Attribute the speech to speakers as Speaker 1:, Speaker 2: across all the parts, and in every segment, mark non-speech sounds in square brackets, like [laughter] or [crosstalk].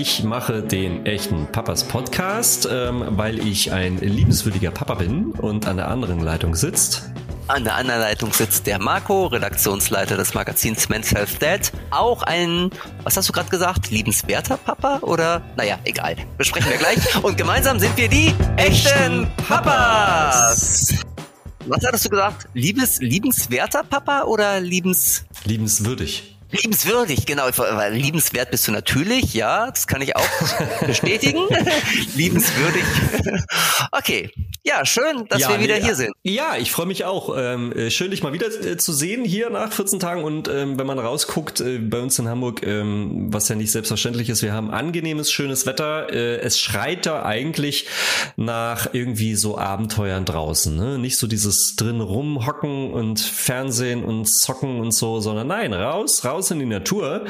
Speaker 1: Ich mache den echten Papas Podcast, ähm, weil ich ein liebenswürdiger Papa bin und an der anderen Leitung sitzt.
Speaker 2: An der anderen Leitung sitzt der Marco, Redaktionsleiter des Magazins Men's Health Dad. Auch ein, was hast du gerade gesagt, liebenswerter Papa? Oder, naja, egal. Besprechen wir gleich. Und gemeinsam sind wir die echten Papas. Was hattest du gesagt? Liebes, liebenswerter Papa oder liebens...
Speaker 1: Liebenswürdig.
Speaker 2: Liebenswürdig, genau. Weil liebenswert bist du natürlich, ja, das kann ich auch [laughs] bestätigen. Liebenswürdig. Okay, ja, schön, dass ja, wir wieder nee, hier sind.
Speaker 1: Ja, ich freue mich auch. Ähm, äh, schön, dich mal wieder äh, zu sehen hier nach 14 Tagen. Und ähm, wenn man rausguckt, äh, bei uns in Hamburg, ähm, was ja nicht selbstverständlich ist, wir haben angenehmes, schönes Wetter. Äh, es schreit da eigentlich nach irgendwie so Abenteuern draußen. Ne? Nicht so dieses drin rumhocken und Fernsehen und zocken und so, sondern nein, raus, raus in die Natur.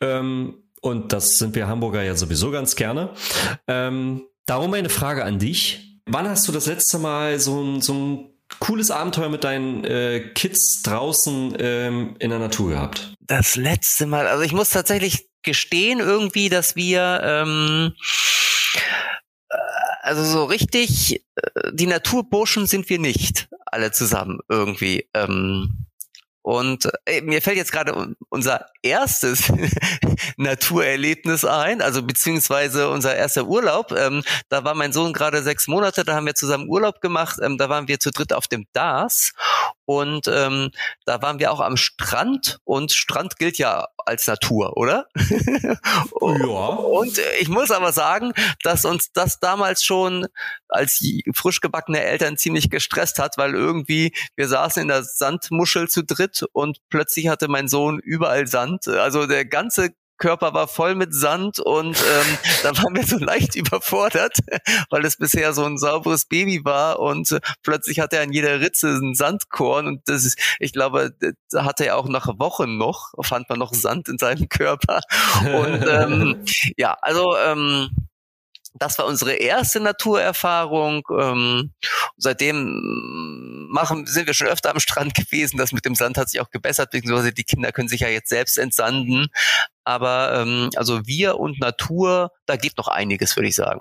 Speaker 1: Ähm, und das sind wir Hamburger ja sowieso ganz gerne. Ähm, darum eine Frage an dich. Wann hast du das letzte Mal so ein, so ein cooles Abenteuer mit deinen äh, Kids draußen ähm, in der Natur gehabt?
Speaker 2: Das letzte Mal, also ich muss tatsächlich gestehen irgendwie, dass wir ähm, äh, also so richtig äh, die Naturburschen sind wir nicht alle zusammen irgendwie. Ähm, und äh, mir fällt jetzt gerade unser erstes [laughs] Naturerlebnis ein, also beziehungsweise unser erster Urlaub. Ähm, da war mein Sohn gerade sechs Monate, da haben wir zusammen Urlaub gemacht. Ähm, da waren wir zu dritt auf dem DAS und ähm, da waren wir auch am Strand und Strand gilt ja als Natur, oder? [laughs] ja. Und ich muss aber sagen, dass uns das damals schon als frisch gebackene Eltern ziemlich gestresst hat, weil irgendwie wir saßen in der Sandmuschel zu dritt und plötzlich hatte mein Sohn überall Sand. Also der ganze Körper war voll mit Sand und ähm, da waren wir so leicht [laughs] überfordert, weil es bisher so ein sauberes Baby war und äh, plötzlich hatte er an jeder Ritze ein Sandkorn und das ist, ich glaube, da hatte er auch nach Wochen noch, fand man noch Sand in seinem Körper. Und ähm, [laughs] ja, also ähm, das war unsere erste Naturerfahrung. Ähm, seitdem machen, sind wir schon öfter am Strand gewesen. Das mit dem Sand hat sich auch gebessert, beziehungsweise die Kinder können sich ja jetzt selbst entsanden. Aber ähm, also wir und Natur, da geht noch einiges, würde ich sagen.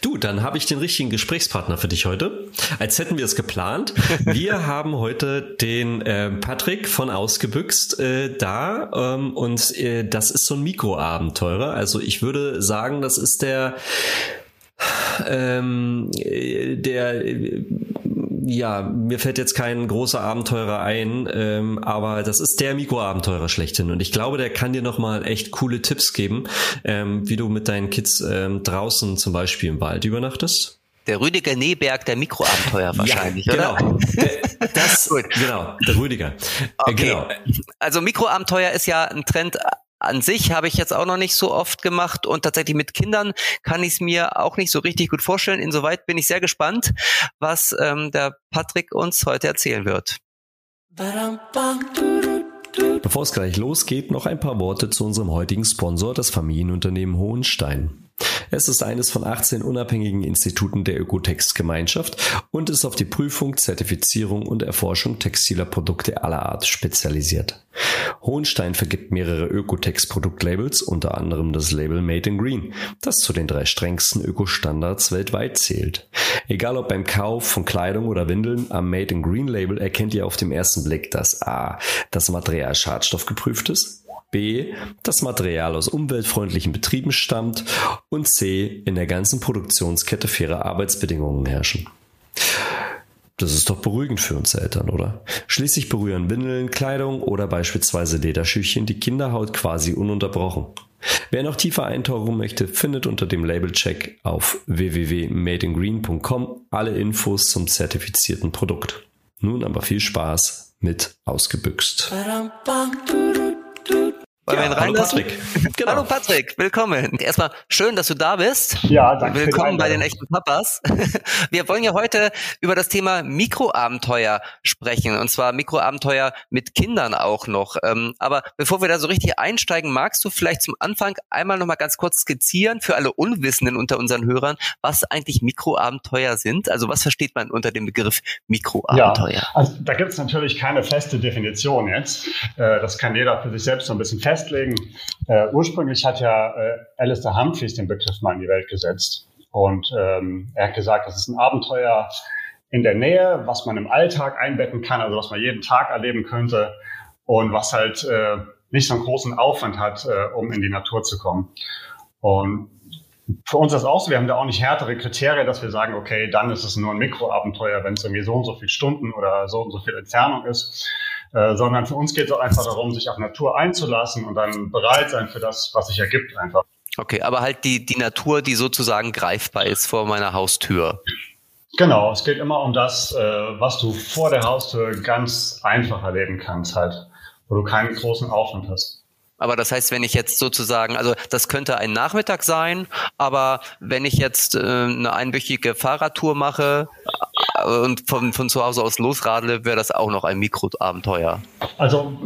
Speaker 1: Du, dann habe ich den richtigen Gesprächspartner für dich heute. Als hätten wir es geplant. Wir [laughs] haben heute den äh, Patrick von Ausgebüxt äh, da ähm, und äh, das ist so ein Mikroabenteurer. Also ich würde sagen, das ist der ähm, der ja, mir fällt jetzt kein großer Abenteurer ein, ähm, aber das ist der Mikroabenteurer schlechthin. Und ich glaube, der kann dir nochmal echt coole Tipps geben, ähm, wie du mit deinen Kids ähm, draußen zum Beispiel im Wald übernachtest.
Speaker 2: Der Rüdiger Neberg der Mikroabenteuer wahrscheinlich, ja, genau. oder?
Speaker 1: Das, [laughs] genau, der Rüdiger.
Speaker 2: Okay. Genau. Also Mikroabenteuer ist ja ein Trend an sich habe ich jetzt auch noch nicht so oft gemacht und tatsächlich mit Kindern kann ich es mir auch nicht so richtig gut vorstellen. Insoweit bin ich sehr gespannt, was ähm, der Patrick uns heute erzählen wird.
Speaker 1: Bevor es gleich losgeht, noch ein paar Worte zu unserem heutigen Sponsor, das Familienunternehmen Hohenstein. Es ist eines von 18 unabhängigen Instituten der Ökotex-Gemeinschaft und ist auf die Prüfung, Zertifizierung und Erforschung textiler Produkte aller Art spezialisiert. Hohenstein vergibt mehrere Ökotex-Produktlabels, unter anderem das Label Made in Green, das zu den drei strengsten Ökostandards weltweit zählt. Egal ob beim Kauf von Kleidung oder Windeln, am Made in Green Label erkennt ihr auf dem ersten Blick, dass A. das Material schadstoffgeprüft ist, B. Das Material aus umweltfreundlichen Betrieben stammt und C. In der ganzen Produktionskette faire Arbeitsbedingungen herrschen. Das ist doch beruhigend für uns Eltern, oder? Schließlich berühren Windeln, Kleidung oder beispielsweise Lederschüchchen die Kinderhaut quasi ununterbrochen. Wer noch tiefer eintauchen möchte, findet unter dem Labelcheck auf www.madeingreen.com alle Infos zum zertifizierten Produkt. Nun aber viel Spaß mit Ausgebüxt.
Speaker 2: Wollen ja, wir ihn Hallo Patrick. [laughs] Genau. Hallo Patrick, willkommen. Erstmal schön, dass du da bist.
Speaker 3: Ja, danke.
Speaker 2: Willkommen bei den echten Papas. [laughs] Wir wollen ja heute über das Thema Mikroabenteuer sprechen und zwar Mikroabenteuer mit Kindern auch noch. Ähm, aber bevor wir da so richtig einsteigen, magst du vielleicht zum Anfang einmal noch mal ganz kurz skizzieren für alle Unwissenden unter unseren Hörern, was eigentlich Mikroabenteuer sind? Also was versteht man unter dem Begriff Mikroabenteuer? Ja,
Speaker 3: also da gibt es natürlich keine feste Definition jetzt. Äh, das kann jeder für sich selbst so ein bisschen fest festlegen. Äh, ursprünglich hat ja äh, Alistair Humphreys den Begriff mal in die Welt gesetzt. Und ähm, er hat gesagt, das ist ein Abenteuer in der Nähe, was man im Alltag einbetten kann, also was man jeden Tag erleben könnte und was halt äh, nicht so einen großen Aufwand hat, äh, um in die Natur zu kommen. Und für uns ist das auch so, wir haben da auch nicht härtere Kriterien, dass wir sagen, okay, dann ist es nur ein Mikroabenteuer, wenn es irgendwie so und so viele Stunden oder so und so viel Entfernung ist. Äh, sondern für uns geht es auch einfach darum, sich auf Natur einzulassen und dann bereit sein für das, was sich ergibt einfach.
Speaker 2: Okay, aber halt die, die Natur, die sozusagen greifbar ist vor meiner Haustür.
Speaker 3: Genau, es geht immer um das, äh, was du vor der Haustür ganz einfach erleben kannst, halt, wo du keinen großen Aufwand hast.
Speaker 2: Aber das heißt, wenn ich jetzt sozusagen, also das könnte ein Nachmittag sein, aber wenn ich jetzt äh, eine einwöchige Fahrradtour mache und von, von zu Hause aus losradle, wäre das auch noch ein Mikroabenteuer.
Speaker 1: Also,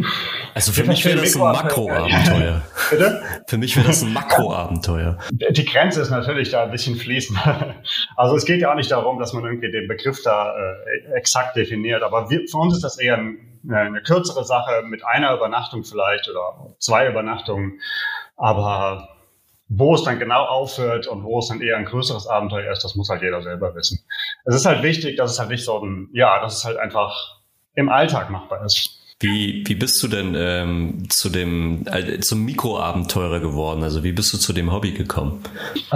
Speaker 1: also für mich wäre das ein Makroabenteuer. Bitte? Für mich wäre das ein Makroabenteuer.
Speaker 3: Die Grenze ist natürlich da ein bisschen fließend. [laughs] Also es geht ja auch nicht darum, dass man irgendwie den Begriff da äh, exakt definiert, aber wir, für uns ist das eher ein eine kürzere Sache mit einer Übernachtung vielleicht oder zwei Übernachtungen. Aber wo es dann genau aufhört und wo es dann eher ein größeres Abenteuer ist, das muss halt jeder selber wissen. Es ist halt wichtig, dass es halt nicht so ein, ja, dass es halt einfach im Alltag machbar ist.
Speaker 1: Wie, wie bist du denn ähm, zu dem äh, zum Mikroabenteurer geworden? Also wie bist du zu dem Hobby gekommen?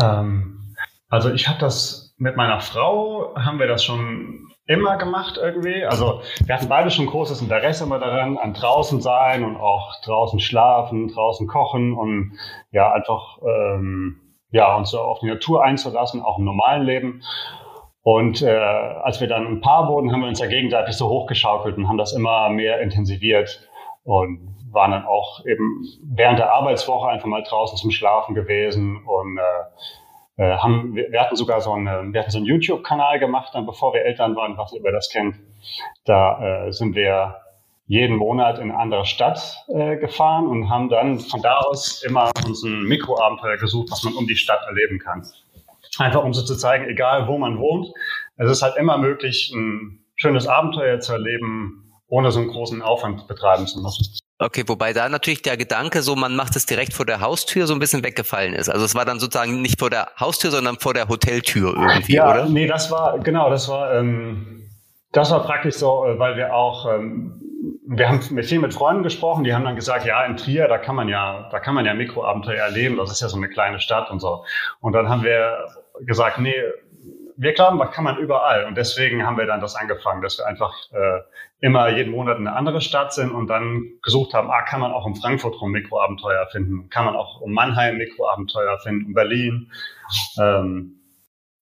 Speaker 3: Ähm, also ich habe das mit meiner Frau haben wir das schon immer gemacht irgendwie. Also wir hatten beide schon großes Interesse immer daran, an draußen sein und auch draußen schlafen, draußen kochen und ja, einfach ähm, ja, uns so auf die Natur einzulassen, auch im normalen Leben. Und äh, als wir dann ein Paar wurden, haben wir uns ja gegenseitig so hochgeschaukelt und haben das immer mehr intensiviert und waren dann auch eben während der Arbeitswoche einfach mal draußen zum Schlafen gewesen und äh, äh, haben, wir, hatten sogar so einen, wir hatten so einen YouTube-Kanal gemacht, dann bevor wir Eltern waren, was ihr das kennt. Da äh, sind wir jeden Monat in eine andere Stadt äh, gefahren und haben dann von da aus immer uns ein Mikroabenteuer gesucht, was man um die Stadt erleben kann. Einfach um so zu zeigen, egal wo man wohnt, es ist halt immer möglich, ein schönes Abenteuer zu erleben, ohne so einen großen Aufwand betreiben zu müssen.
Speaker 2: Okay, wobei da natürlich der Gedanke, so man macht es direkt vor der Haustür, so ein bisschen weggefallen ist. Also es war dann sozusagen nicht vor der Haustür, sondern vor der Hoteltür irgendwie,
Speaker 3: ja,
Speaker 2: oder?
Speaker 3: Nee, das war, genau, das war, ähm, das war praktisch so, äh, weil wir auch, ähm, wir haben mit viel mit Freunden gesprochen, die haben dann gesagt, ja, in Trier, da kann man ja, da kann man ja Mikroabenteuer erleben, das ist ja so eine kleine Stadt und so. Und dann haben wir gesagt, nee, wir glauben, das kann man überall. Und deswegen haben wir dann das angefangen, dass wir einfach äh, immer jeden Monat in eine andere Stadt sind und dann gesucht haben, ah, kann man auch in Frankfurt rum Mikroabenteuer finden, kann man auch um Mannheim Mikroabenteuer finden, um Berlin. Ähm,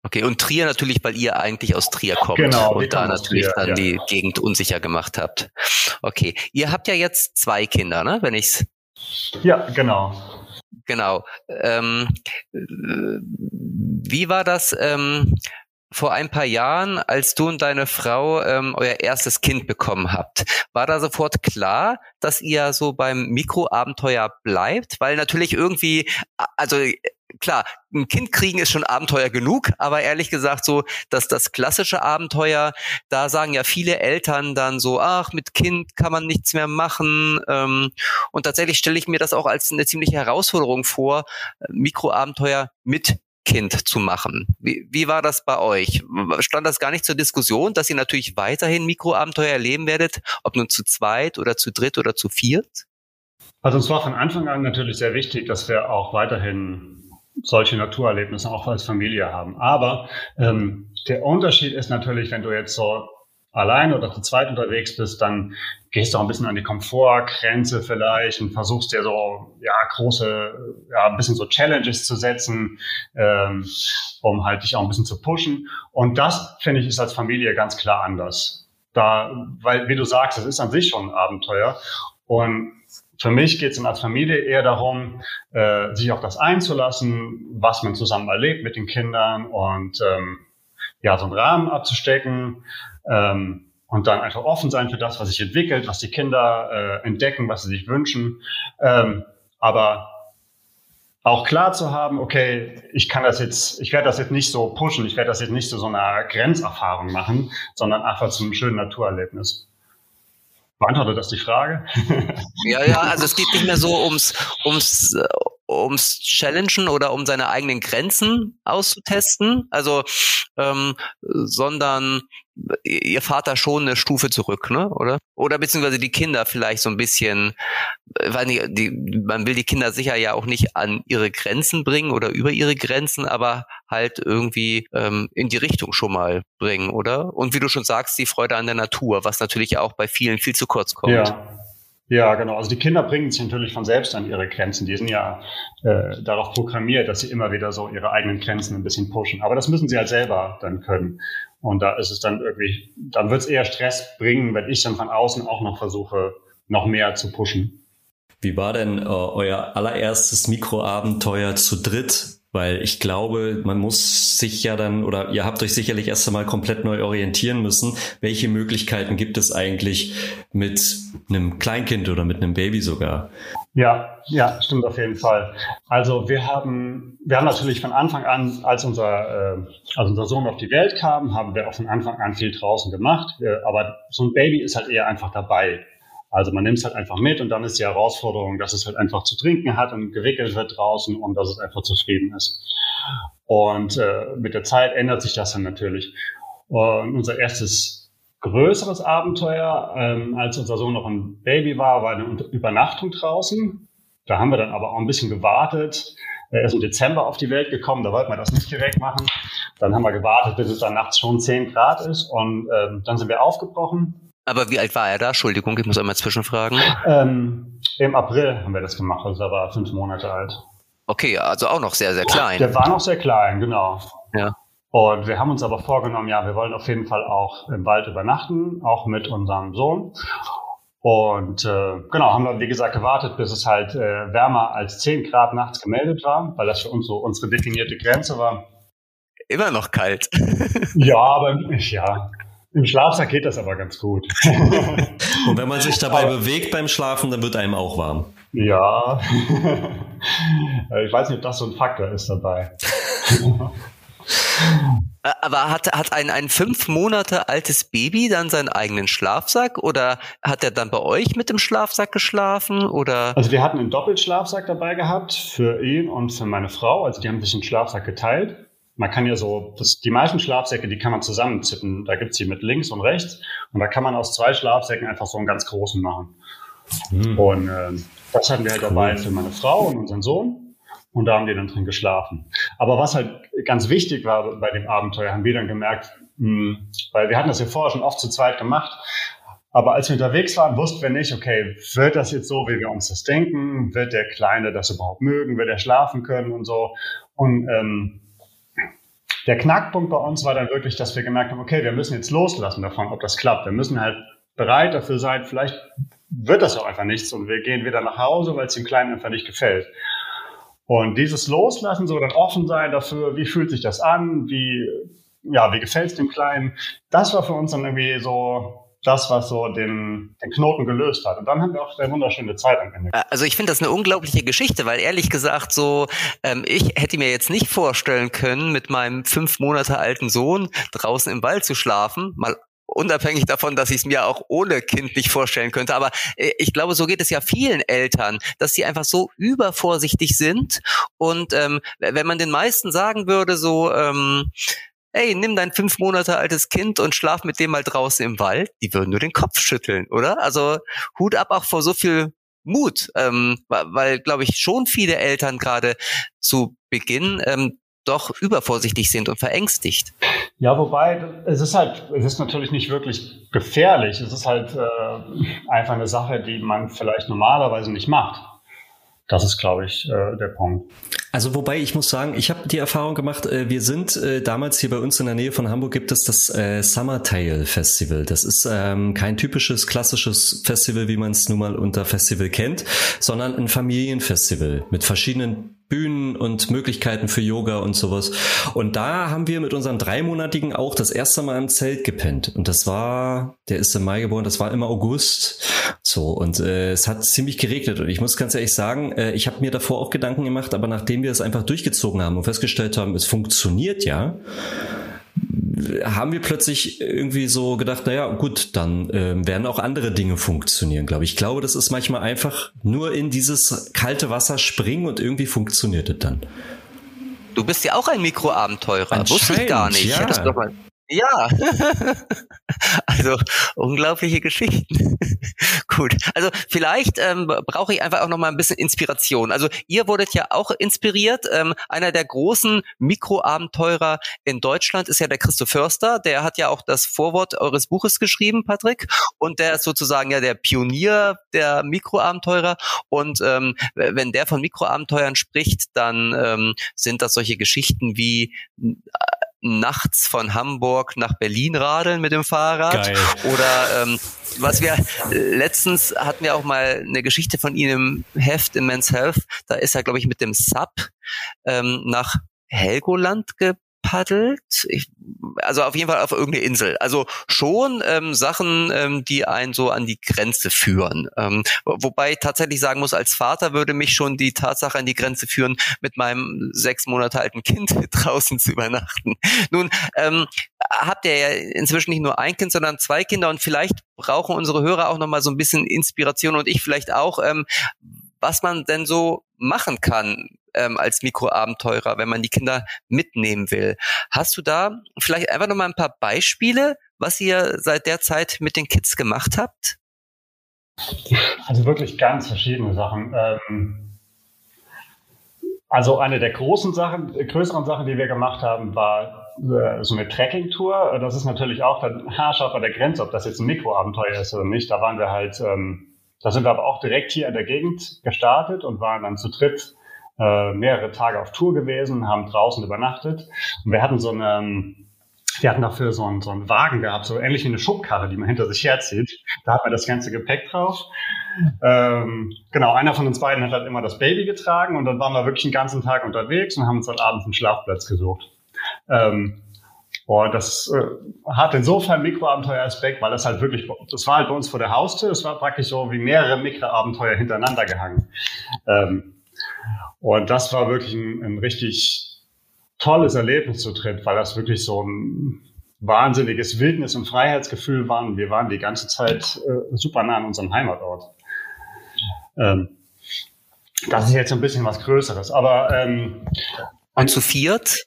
Speaker 2: Okay, und Trier natürlich, weil ihr eigentlich aus Trier kommt
Speaker 3: genau,
Speaker 2: und da natürlich Trier, dann ja. die Gegend unsicher gemacht habt. Okay, ihr habt ja jetzt zwei Kinder, ne? Wenn ich's.
Speaker 3: Ja, genau.
Speaker 2: Genau. Ähm, wie war das? Ähm, vor ein paar Jahren, als du und deine Frau ähm, euer erstes Kind bekommen habt, war da sofort klar, dass ihr so beim Mikroabenteuer bleibt? Weil natürlich irgendwie, also klar, ein Kind kriegen ist schon Abenteuer genug, aber ehrlich gesagt so, dass das klassische Abenteuer, da sagen ja viele Eltern dann so, ach, mit Kind kann man nichts mehr machen. Ähm, und tatsächlich stelle ich mir das auch als eine ziemliche Herausforderung vor, Mikroabenteuer mit Kind zu machen. Wie, wie war das bei euch? Stand das gar nicht zur Diskussion, dass ihr natürlich weiterhin Mikroabenteuer erleben werdet, ob nun zu zweit oder zu dritt oder zu viert?
Speaker 3: Also es war von Anfang an natürlich sehr wichtig, dass wir auch weiterhin solche Naturerlebnisse auch als Familie haben. Aber ähm, der Unterschied ist natürlich, wenn du jetzt so allein oder zu zweit unterwegs bist, dann gehst du auch ein bisschen an die Komfortgrenze vielleicht und versuchst dir so ja große, ja ein bisschen so Challenges zu setzen, ähm, um halt dich auch ein bisschen zu pushen. Und das finde ich ist als Familie ganz klar anders. Da, weil wie du sagst, es ist an sich schon ein Abenteuer und für mich geht es als Familie eher darum, äh, sich auf das einzulassen, was man zusammen erlebt mit den Kindern und ähm, ja, so einen Rahmen abzustecken ähm, und dann einfach offen sein für das, was sich entwickelt, was die Kinder äh, entdecken, was sie sich wünschen. Ähm, aber auch klar zu haben, okay, ich kann das jetzt, ich werde das jetzt nicht so pushen, ich werde das jetzt nicht so so eine Grenzerfahrung machen, sondern einfach zum schönen Naturerlebnis. Beantwortet das die Frage?
Speaker 2: ja, ja, also es geht nicht mehr so ums, ums, ums Challengen oder um seine eigenen Grenzen auszutesten, also ähm, sondern ihr Vater schon eine Stufe zurück, ne? Oder? Oder beziehungsweise die Kinder vielleicht so ein bisschen, äh, weil die, die, man will die Kinder sicher ja auch nicht an ihre Grenzen bringen oder über ihre Grenzen, aber halt irgendwie ähm, in die Richtung schon mal bringen, oder? Und wie du schon sagst, die Freude an der Natur, was natürlich auch bei vielen viel zu kurz kommt.
Speaker 3: Ja. Ja, genau. Also die Kinder bringen sich natürlich von selbst an ihre Grenzen. Die sind ja äh, darauf programmiert, dass sie immer wieder so ihre eigenen Grenzen ein bisschen pushen. Aber das müssen sie halt selber dann können. Und da ist es dann irgendwie, dann wird es eher Stress bringen, wenn ich dann von außen auch noch versuche, noch mehr zu pushen.
Speaker 1: Wie war denn äh, euer allererstes Mikroabenteuer zu dritt? Weil ich glaube, man muss sich ja dann, oder ihr habt euch sicherlich erst einmal komplett neu orientieren müssen. Welche Möglichkeiten gibt es eigentlich mit einem Kleinkind oder mit einem Baby sogar?
Speaker 3: Ja, ja, stimmt auf jeden Fall. Also wir haben, wir haben natürlich von Anfang an, als unser, äh, als unser Sohn auf die Welt kam, haben wir auch von Anfang an viel draußen gemacht. Wir, aber so ein Baby ist halt eher einfach dabei. Also man nimmt es halt einfach mit und dann ist die Herausforderung, dass es halt einfach zu trinken hat und gewickelt wird draußen und dass es einfach zufrieden ist. Und äh, mit der Zeit ändert sich das dann natürlich. Und unser erstes größeres Abenteuer, ähm, als unser Sohn noch ein Baby war, war eine Übernachtung draußen. Da haben wir dann aber auch ein bisschen gewartet. Er ist im Dezember auf die Welt gekommen, da wollten wir das nicht direkt machen. Dann haben wir gewartet, bis es dann nachts schon 10 Grad ist und ähm, dann sind wir aufgebrochen
Speaker 2: aber wie alt war er da? Entschuldigung, ich muss einmal zwischenfragen.
Speaker 3: Ähm, Im April haben wir das gemacht, also er war fünf Monate alt.
Speaker 2: Okay, also auch noch sehr, sehr klein.
Speaker 3: Der war noch sehr klein, genau.
Speaker 2: Ja.
Speaker 3: Und wir haben uns aber vorgenommen, ja, wir wollen auf jeden Fall auch im Wald übernachten, auch mit unserem Sohn. Und äh, genau, haben dann, wie gesagt, gewartet, bis es halt äh, wärmer als 10 Grad nachts gemeldet war, weil das für uns so unsere definierte Grenze war.
Speaker 2: Immer noch kalt.
Speaker 3: ja, aber ja, im Schlafsack geht das aber ganz gut. [laughs]
Speaker 1: Und wenn man sich dabei aber, bewegt beim Schlafen, dann wird einem auch warm.
Speaker 3: Ja. [laughs] ich weiß nicht, ob das so ein Faktor ist dabei. [laughs]
Speaker 2: Aber hat, hat ein, ein fünf Monate altes Baby dann seinen eigenen Schlafsack oder hat er dann bei euch mit dem Schlafsack geschlafen oder?
Speaker 3: Also wir hatten einen Doppelschlafsack dabei gehabt für ihn und für meine Frau. Also die haben sich einen Schlafsack geteilt man kann ja so, das, die meisten Schlafsäcke, die kann man zusammenzippen. Da gibt's die mit links und rechts. Und da kann man aus zwei Schlafsäcken einfach so einen ganz großen machen. Mhm. Und äh, das hatten wir halt dabei für meine Frau und unseren Sohn. Und da haben die dann drin geschlafen. Aber was halt ganz wichtig war bei dem Abenteuer, haben wir dann gemerkt, mh, hm, weil wir hatten das ja vorher schon oft zu zweit gemacht, aber als wir unterwegs waren, wussten wir nicht, okay, wird das jetzt so, wie wir uns das denken? Wird der Kleine das überhaupt mögen? Wird er schlafen können und so? Und ähm, der Knackpunkt bei uns war dann wirklich, dass wir gemerkt haben, okay, wir müssen jetzt loslassen davon, ob das klappt. Wir müssen halt bereit dafür sein, vielleicht wird das auch einfach nichts und wir gehen wieder nach Hause, weil es dem Kleinen einfach nicht gefällt. Und dieses Loslassen, so dann offen sein dafür, wie fühlt sich das an, wie, ja, wie gefällt es dem Kleinen, das war für uns dann irgendwie so das, was so den, den Knoten gelöst hat. Und dann haben wir auch eine wunderschöne Zeit am Ende.
Speaker 2: Also ich finde das eine unglaubliche Geschichte, weil ehrlich gesagt so, ähm, ich hätte mir jetzt nicht vorstellen können, mit meinem fünf Monate alten Sohn draußen im Wald zu schlafen, mal unabhängig davon, dass ich es mir auch ohne Kind nicht vorstellen könnte. Aber äh, ich glaube, so geht es ja vielen Eltern, dass sie einfach so übervorsichtig sind. Und ähm, wenn man den meisten sagen würde, so, ähm, ey, nimm dein fünf Monate altes Kind und schlaf mit dem mal draußen im Wald, die würden nur den Kopf schütteln, oder? Also Hut ab auch vor so viel Mut, ähm, weil, glaube ich, schon viele Eltern gerade zu Beginn ähm, doch übervorsichtig sind und verängstigt.
Speaker 3: Ja, wobei es ist halt, es ist natürlich nicht wirklich gefährlich. Es ist halt äh, einfach eine Sache, die man vielleicht normalerweise nicht macht. Das ist, glaube ich, äh, der Punkt.
Speaker 1: Also wobei ich muss sagen, ich habe die Erfahrung gemacht, äh, wir sind äh, damals hier bei uns in der Nähe von Hamburg gibt es das äh, Summer Tale Festival. Das ist ähm, kein typisches klassisches Festival, wie man es nun mal unter Festival kennt, sondern ein Familienfestival mit verschiedenen Bühnen und Möglichkeiten für Yoga und sowas. Und da haben wir mit unserem dreimonatigen auch das erste Mal im Zelt gepennt. Und das war, der ist im Mai geboren, das war im August. So, und äh, es hat ziemlich geregnet. Und ich muss ganz ehrlich sagen, äh, ich habe mir davor auch Gedanken gemacht, aber nachdem wir es einfach durchgezogen haben und festgestellt haben, es funktioniert ja, haben wir plötzlich irgendwie so gedacht, naja, gut, dann äh, werden auch andere Dinge funktionieren, glaube ich. Ich glaube, das ist manchmal einfach nur in dieses kalte Wasser springen und irgendwie funktioniert es dann.
Speaker 2: Du bist ja auch ein Mikroabenteurer. Wusste ich gar nicht.
Speaker 1: Ja.
Speaker 2: Ja, [laughs] also unglaubliche Geschichten. Gut, also vielleicht ähm, brauche ich einfach auch noch mal ein bisschen Inspiration. Also ihr wurdet ja auch inspiriert. Ähm, einer der großen Mikroabenteurer in Deutschland ist ja der Christoph Förster. Der hat ja auch das Vorwort eures Buches geschrieben, Patrick. Und der ist sozusagen ja der Pionier der Mikroabenteurer. Und ähm, wenn der von Mikroabenteuern spricht, dann ähm, sind das solche Geschichten wie nachts von Hamburg nach Berlin radeln mit dem Fahrrad.
Speaker 1: Geil.
Speaker 2: Oder ähm, was wir letztens hatten wir auch mal eine Geschichte von ihm im Heft in Men's Health. Da ist er, glaube ich, mit dem Sub ähm, nach Helgoland ge paddelt. Ich, also auf jeden Fall auf irgendeine Insel. Also schon ähm, Sachen, ähm, die einen so an die Grenze führen. Ähm, wobei ich tatsächlich sagen muss, als Vater würde mich schon die Tatsache an die Grenze führen, mit meinem sechs Monate alten Kind [laughs] draußen zu übernachten. Nun ähm, habt ihr ja inzwischen nicht nur ein Kind, sondern zwei Kinder und vielleicht brauchen unsere Hörer auch noch mal so ein bisschen Inspiration und ich vielleicht auch, ähm, was man denn so machen kann ähm, als Mikroabenteurer, wenn man die Kinder mitnehmen will. Hast du da vielleicht einfach noch mal ein paar Beispiele, was ihr seit der Zeit mit den Kids gemacht habt?
Speaker 3: Also wirklich ganz verschiedene Sachen. Ähm, also eine der großen Sachen, größeren Sachen, die wir gemacht haben, war äh, so eine Trekking-Tour. Das ist natürlich auch dann [laughs] haarscharf an der Grenze, ob das jetzt ein Mikroabenteuer ist oder nicht. Da waren wir halt, ähm, da sind wir aber auch direkt hier in der Gegend gestartet und waren dann zu dritt äh, mehrere Tage auf Tour gewesen, haben draußen übernachtet. Und wir hatten so eine, wir hatten dafür so einen, so einen Wagen gehabt, so ähnlich wie eine Schubkarre, die man hinter sich herzieht. Da hat man das ganze Gepäck drauf. Ähm, genau, einer von uns beiden hat halt immer das Baby getragen und dann waren wir wirklich den ganzen Tag unterwegs und haben uns dann abends einen Schlafplatz gesucht. Ähm, und das äh, hat insofern Mikroabenteuer-Aspekt, weil das halt wirklich, das war halt bei uns vor der Haustür, es war praktisch so wie mehrere Mikroabenteuer hintereinander gehangen. Ähm, und das war wirklich ein, ein richtig tolles Erlebnis zu dritt, weil das wirklich so ein wahnsinniges Wildnis- und Freiheitsgefühl war. Und wir waren die ganze Zeit äh, super nah an unserem Heimatort. Ähm, das ist jetzt ein bisschen was Größeres, aber ähm,
Speaker 2: und zu viert?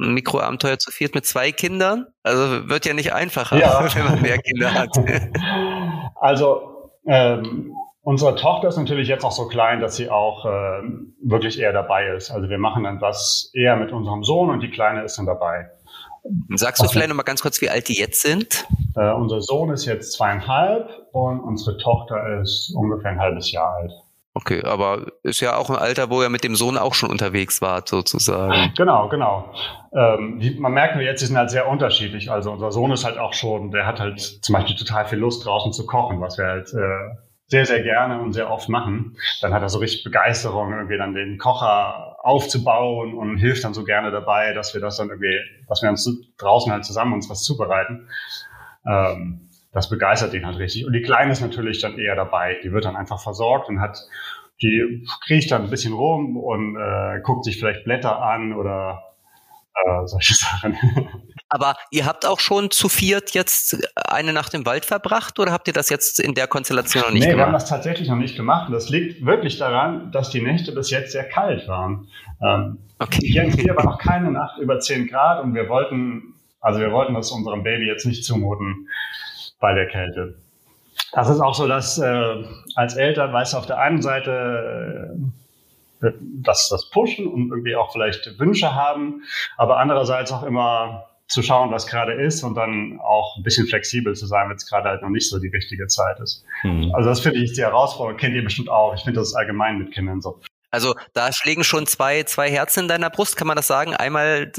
Speaker 2: Ein Mikroabenteuer zu viert mit zwei Kindern? Also wird ja nicht einfacher,
Speaker 3: ja. [laughs]
Speaker 2: wenn man mehr Kinder hat. [laughs]
Speaker 3: also ähm, Unsere Tochter ist natürlich jetzt noch so klein, dass sie auch äh, wirklich eher dabei ist. Also wir machen dann das eher mit unserem Sohn und die Kleine ist dann dabei.
Speaker 2: Sagst du vielleicht noch mal ganz kurz, wie alt die jetzt sind?
Speaker 3: Äh, unser Sohn ist jetzt zweieinhalb und unsere Tochter ist ungefähr ein halbes Jahr alt.
Speaker 2: Okay, aber ist ja auch ein Alter, wo ihr mit dem Sohn auch schon unterwegs wart, sozusagen.
Speaker 3: Genau, genau. Ähm, die, man merkt nur jetzt, sie sind halt sehr unterschiedlich. Also unser Sohn ist halt auch schon, der hat halt zum Beispiel total viel Lust draußen zu kochen, was wir halt äh, sehr, sehr gerne und sehr oft machen, dann hat er so richtig Begeisterung, irgendwie dann den Kocher aufzubauen und hilft dann so gerne dabei, dass wir das dann irgendwie, dass wir uns draußen halt zusammen uns was zubereiten. Ähm, das begeistert ihn halt richtig. Und die Kleine ist natürlich dann eher dabei. Die wird dann einfach versorgt und hat, die kriecht dann ein bisschen rum und äh, guckt sich vielleicht Blätter an oder äh, solche [laughs] Sachen.
Speaker 2: Aber ihr habt auch schon zu viert jetzt eine Nacht im Wald verbracht oder habt ihr das jetzt in der Konstellation noch nicht
Speaker 3: nee,
Speaker 2: gemacht?
Speaker 3: wir haben das tatsächlich noch nicht gemacht. Und das liegt wirklich daran, dass die Nächte bis jetzt sehr kalt waren. Ähm,
Speaker 2: okay.
Speaker 3: Hier, hier war noch keine Nacht über 10 Grad und wir wollten, also wir wollten das unserem Baby jetzt nicht zumuten bei der Kälte. Das ist auch so, dass äh, als Eltern, weißt du, auf der einen Seite äh, das, das pushen und irgendwie auch vielleicht Wünsche haben, aber andererseits auch immer zu schauen, was gerade ist und dann auch ein bisschen flexibel zu sein, wenn es gerade halt noch nicht so die richtige Zeit ist. Mhm. Also das finde ich die Herausforderung, kennt ihr bestimmt auch. Ich finde das allgemein mit Kindern so.
Speaker 2: Also da schlägen schon zwei, zwei Herzen in deiner Brust, kann man das sagen? Einmal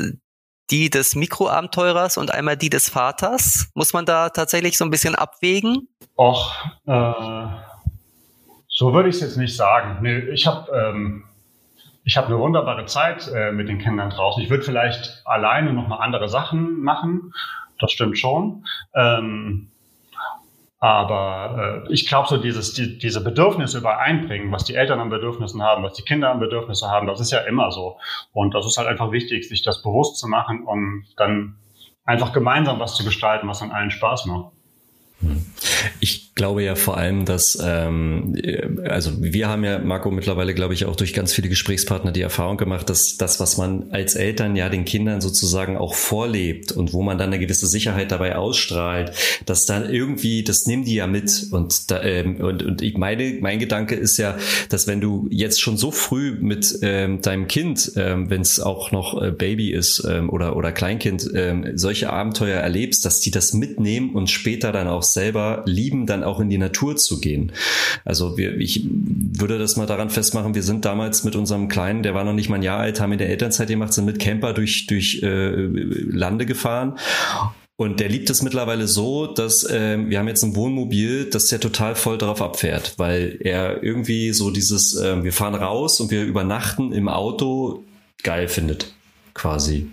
Speaker 2: die des Mikroabenteurers und einmal die des Vaters. Muss man da tatsächlich so ein bisschen abwägen?
Speaker 3: Och, äh, so würde ich es jetzt nicht sagen. Nee, ich habe ähm, ich habe eine wunderbare Zeit äh, mit den Kindern draußen. Ich würde vielleicht alleine noch mal andere Sachen machen. Das stimmt schon. Ähm, aber äh, ich glaube, so dieses, die, diese Bedürfnisse übereinbringen, was die Eltern an Bedürfnissen haben, was die Kinder an Bedürfnissen haben, das ist ja immer so. Und das ist halt einfach wichtig, sich das bewusst zu machen und dann einfach gemeinsam was zu gestalten, was an allen Spaß macht.
Speaker 1: Ich glaube ja vor allem, dass, ähm, also wir haben ja, Marco, mittlerweile, glaube ich, auch durch ganz viele Gesprächspartner die Erfahrung gemacht, dass das, was man als Eltern ja den Kindern sozusagen auch vorlebt und wo man dann eine gewisse Sicherheit dabei ausstrahlt, dass dann irgendwie, das nehmen die ja mit. Und, da, ähm, und, und ich meine, mein Gedanke ist ja, dass wenn du jetzt schon so früh mit ähm, deinem Kind, ähm, wenn es auch noch äh, Baby ist ähm, oder, oder Kleinkind, ähm, solche Abenteuer erlebst, dass die das mitnehmen und später dann auch selber lieben, dann auch in die Natur zu gehen. Also wir, ich würde das mal daran festmachen, wir sind damals mit unserem Kleinen, der war noch nicht mal ein Jahr alt, haben in der Elternzeit gemacht, sind mit Camper durch, durch äh, Lande gefahren und der liebt es mittlerweile so, dass äh, wir haben jetzt ein Wohnmobil, das der total voll darauf abfährt, weil er irgendwie so dieses, äh, wir fahren raus und wir übernachten im Auto geil findet, quasi.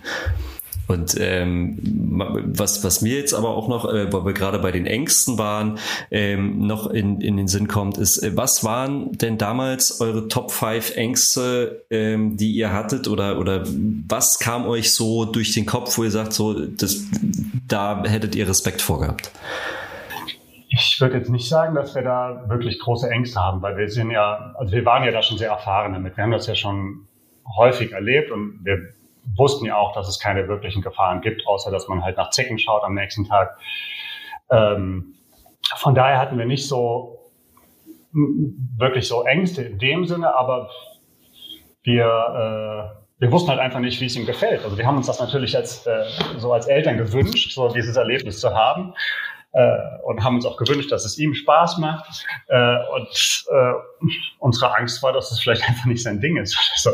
Speaker 1: Und ähm, was, was mir jetzt aber auch noch, äh, weil wir gerade bei den Ängsten waren, ähm, noch in, in den Sinn kommt, ist, äh, was waren denn damals eure Top 5 Ängste, ähm, die ihr hattet oder, oder was kam euch so durch den Kopf, wo ihr sagt, so, das, da hättet ihr Respekt vorgehabt?
Speaker 3: Ich würde jetzt nicht sagen, dass wir da wirklich große Ängste haben, weil wir sind ja, also wir waren ja da schon sehr erfahren damit. Wir haben das ja schon häufig erlebt und wir wussten ja auch, dass es keine wirklichen Gefahren gibt, außer dass man halt nach Zecken schaut am nächsten Tag. Ähm, von daher hatten wir nicht so wirklich so Ängste in dem Sinne, aber wir, äh, wir wussten halt einfach nicht, wie es ihm gefällt. Also wir haben uns das natürlich als, äh, so als Eltern gewünscht, so dieses Erlebnis zu haben. Äh, und haben uns auch gewünscht, dass es ihm Spaß macht. Äh, und äh, unsere Angst war, dass es vielleicht einfach nicht sein Ding ist. [laughs]
Speaker 1: So.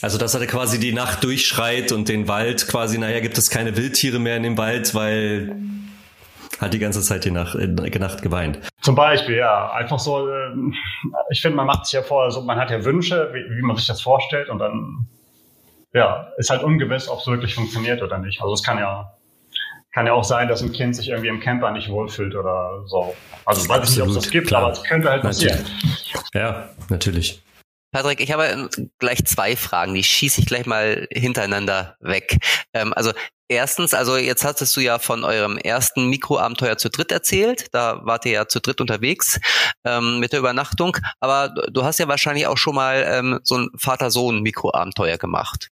Speaker 1: Also dass er quasi die Nacht durchschreit und den Wald quasi, naja, gibt es keine Wildtiere mehr in dem Wald, weil hat die ganze Zeit die Nacht, die Nacht geweint.
Speaker 3: Zum Beispiel, ja. Einfach so, ich finde, man macht sich ja vorher so, man hat ja Wünsche, wie, wie man sich das vorstellt und dann, ja, ist halt ungewiss, ob es wirklich funktioniert oder nicht. Also es kann ja kann ja auch sein, dass ein Kind sich irgendwie im Camper nicht wohlfühlt oder so. Also weiß ich nicht, ob es das gibt, klar. aber es könnte halt passieren.
Speaker 1: Ja, natürlich.
Speaker 2: Patrick, ich habe gleich zwei Fragen, die schieße ich gleich mal hintereinander weg. Ähm, also erstens, also jetzt hattest du ja von eurem ersten Mikroabenteuer zu dritt erzählt. Da wart ihr ja zu dritt unterwegs ähm, mit der Übernachtung. Aber du hast ja wahrscheinlich auch schon mal ähm, so ein Vater-Sohn-Mikroabenteuer gemacht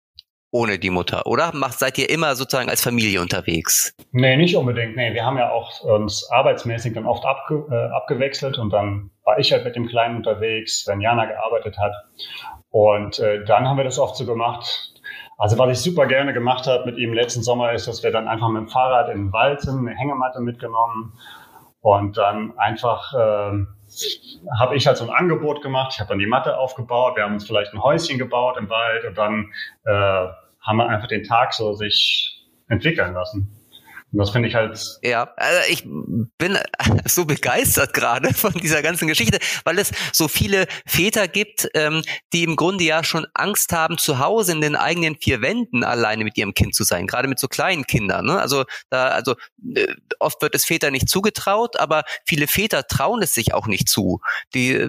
Speaker 2: ohne die Mutter, oder? Macht, seid ihr immer sozusagen als Familie unterwegs?
Speaker 3: Nee, nicht unbedingt. Nee, wir haben ja auch uns arbeitsmäßig dann oft abge, äh, abgewechselt und dann war ich halt mit dem Kleinen unterwegs, wenn Jana gearbeitet hat. Und äh, dann haben wir das oft so gemacht. Also was ich super gerne gemacht habe mit ihm letzten Sommer ist, dass wir dann einfach mit dem Fahrrad in den Wald sind, eine Hängematte mitgenommen und dann einfach äh, habe ich halt so ein Angebot gemacht. Ich habe dann die Matte aufgebaut. Wir haben uns vielleicht ein Häuschen gebaut im Wald und dann äh, haben wir einfach den Tag so sich entwickeln lassen. Und das finde ich halt.
Speaker 2: Ja, also ich bin [laughs] so begeistert gerade von dieser ganzen Geschichte, weil es so viele Väter gibt, ähm, die im Grunde ja schon Angst haben, zu Hause in den eigenen vier Wänden alleine mit ihrem Kind zu sein, gerade mit so kleinen Kindern. Ne? Also da, also äh, oft wird es Väter nicht zugetraut, aber viele Väter trauen es sich auch nicht zu. Die äh,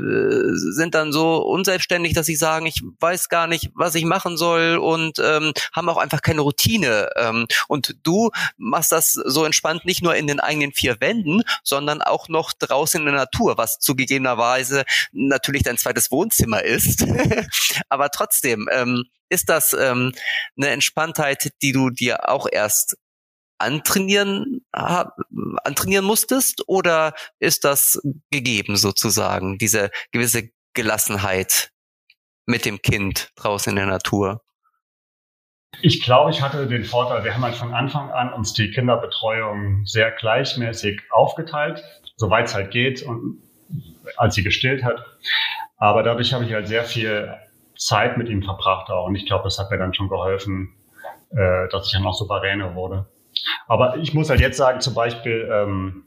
Speaker 2: sind dann so unselbstständig, dass sie sagen, ich weiß gar nicht, was ich machen soll und ähm, haben auch einfach keine Routine. Ähm, und du machst das so entspannt nicht nur in den eigenen vier Wänden, sondern auch noch draußen in der Natur, was zugegebenerweise natürlich dein zweites Wohnzimmer ist. [laughs] Aber trotzdem ähm, ist das ähm, eine Entspanntheit, die du dir auch erst antrainieren, antrainieren musstest oder ist das gegeben sozusagen, diese gewisse Gelassenheit mit dem Kind draußen in der Natur?
Speaker 3: Ich glaube, ich hatte den Vorteil, wir haben halt von Anfang an uns die Kinderbetreuung sehr gleichmäßig aufgeteilt, soweit es halt geht und als sie gestillt hat. Aber dadurch habe ich halt sehr viel Zeit mit ihm verbracht auch. Und ich glaube, das hat mir dann schon geholfen, äh, dass ich dann auch souveräner wurde. Aber ich muss halt jetzt sagen, zum Beispiel ähm,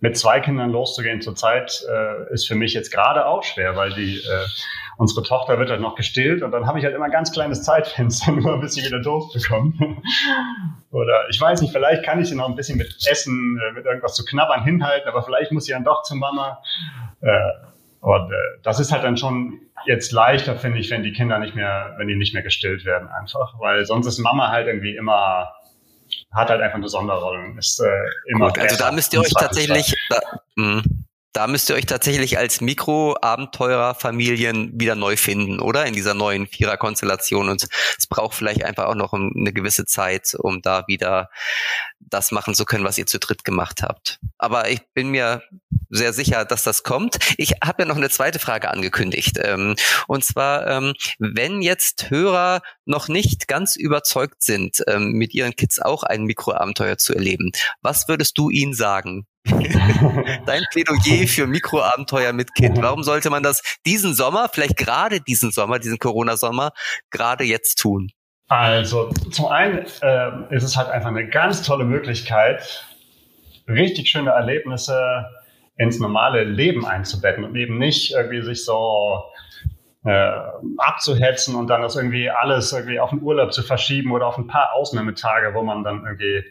Speaker 3: mit zwei Kindern loszugehen zurzeit äh, ist für mich jetzt gerade auch schwer, weil die äh, unsere Tochter wird halt noch gestillt und dann habe ich halt immer ein ganz kleines Zeitfenster, [laughs] nur bis sie wieder Durst bekommt. [laughs] Oder ich weiß nicht, vielleicht kann ich sie noch ein bisschen mit Essen, äh, mit irgendwas zu knabbern hinhalten, aber vielleicht muss sie dann doch zur Mama. Äh, und äh, das ist halt dann schon jetzt leichter, finde ich, wenn die Kinder nicht mehr, wenn die nicht mehr gestillt werden einfach, weil sonst ist Mama halt irgendwie immer hat halt einfach eine Sonderrolle. Ist, äh,
Speaker 2: immer Gut, also da müsst ihr euch tatsächlich, da, mh, da müsst ihr euch tatsächlich als Mikro-Abenteurer-Familien wieder neu finden, oder? In dieser neuen Vierer-Konstellation. Und es braucht vielleicht einfach auch noch eine gewisse Zeit, um da wieder das machen zu können, was ihr zu dritt gemacht habt. Aber ich bin mir sehr sicher, dass das kommt. Ich habe ja noch eine zweite Frage angekündigt. Ähm, und zwar, ähm, wenn jetzt Hörer noch nicht ganz überzeugt sind, ähm, mit ihren Kids auch ein Mikroabenteuer zu erleben, was würdest du ihnen sagen? Dein Plädoyer für Mikroabenteuer mit Kind. Warum sollte man das diesen Sommer, vielleicht gerade diesen Sommer, diesen Corona-Sommer, gerade jetzt tun?
Speaker 3: Also zum einen äh, ist es halt einfach eine ganz tolle Möglichkeit, richtig schöne Erlebnisse ins normale Leben einzubetten und eben nicht irgendwie sich so äh, abzuhetzen und dann das irgendwie alles irgendwie auf den Urlaub zu verschieben oder auf ein paar Ausnahmetage, wo man dann irgendwie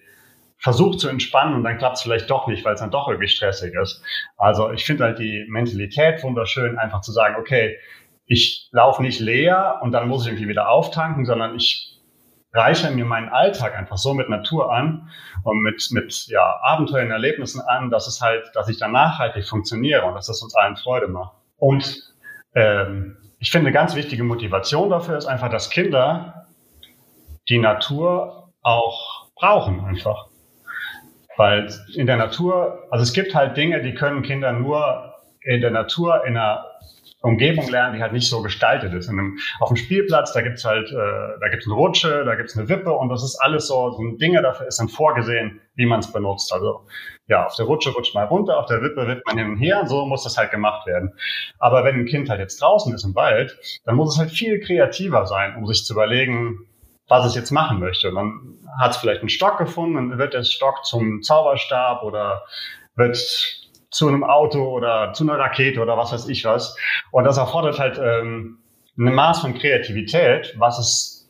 Speaker 3: versucht zu entspannen und dann klappt es vielleicht doch nicht, weil es dann doch irgendwie stressig ist. Also ich finde halt die Mentalität wunderschön, einfach zu sagen, okay, ich laufe nicht leer und dann muss ich irgendwie wieder auftanken, sondern ich reiche mir meinen Alltag einfach so mit Natur an und mit, mit ja, Abenteuern, Erlebnissen an, dass es halt, dass ich dann nachhaltig funktioniere und dass das uns allen Freude macht. Und ähm, ich finde, eine ganz wichtige Motivation dafür ist einfach, dass Kinder die Natur auch brauchen einfach. Weil in der Natur, also es gibt halt Dinge, die können Kinder nur in der Natur, in einer Umgebung lernen, die halt nicht so gestaltet ist. Einem, auf dem Spielplatz, da gibt's halt, äh, da gibt's eine Rutsche, da gibt's eine Wippe und das ist alles so, so Dinge dafür ist dann vorgesehen, wie man es benutzt. Also ja, auf der Rutsche rutscht man runter, auf der Wippe wippt man hin und her, so muss das halt gemacht werden. Aber wenn ein Kind halt jetzt draußen ist im Wald, dann muss es halt viel kreativer sein, um sich zu überlegen, was es jetzt machen möchte. Man hat vielleicht einen Stock gefunden, dann wird der Stock zum Zauberstab oder wird zu einem Auto oder zu einer Rakete oder was weiß ich was. Und das erfordert halt ähm, ein Maß von Kreativität, was es,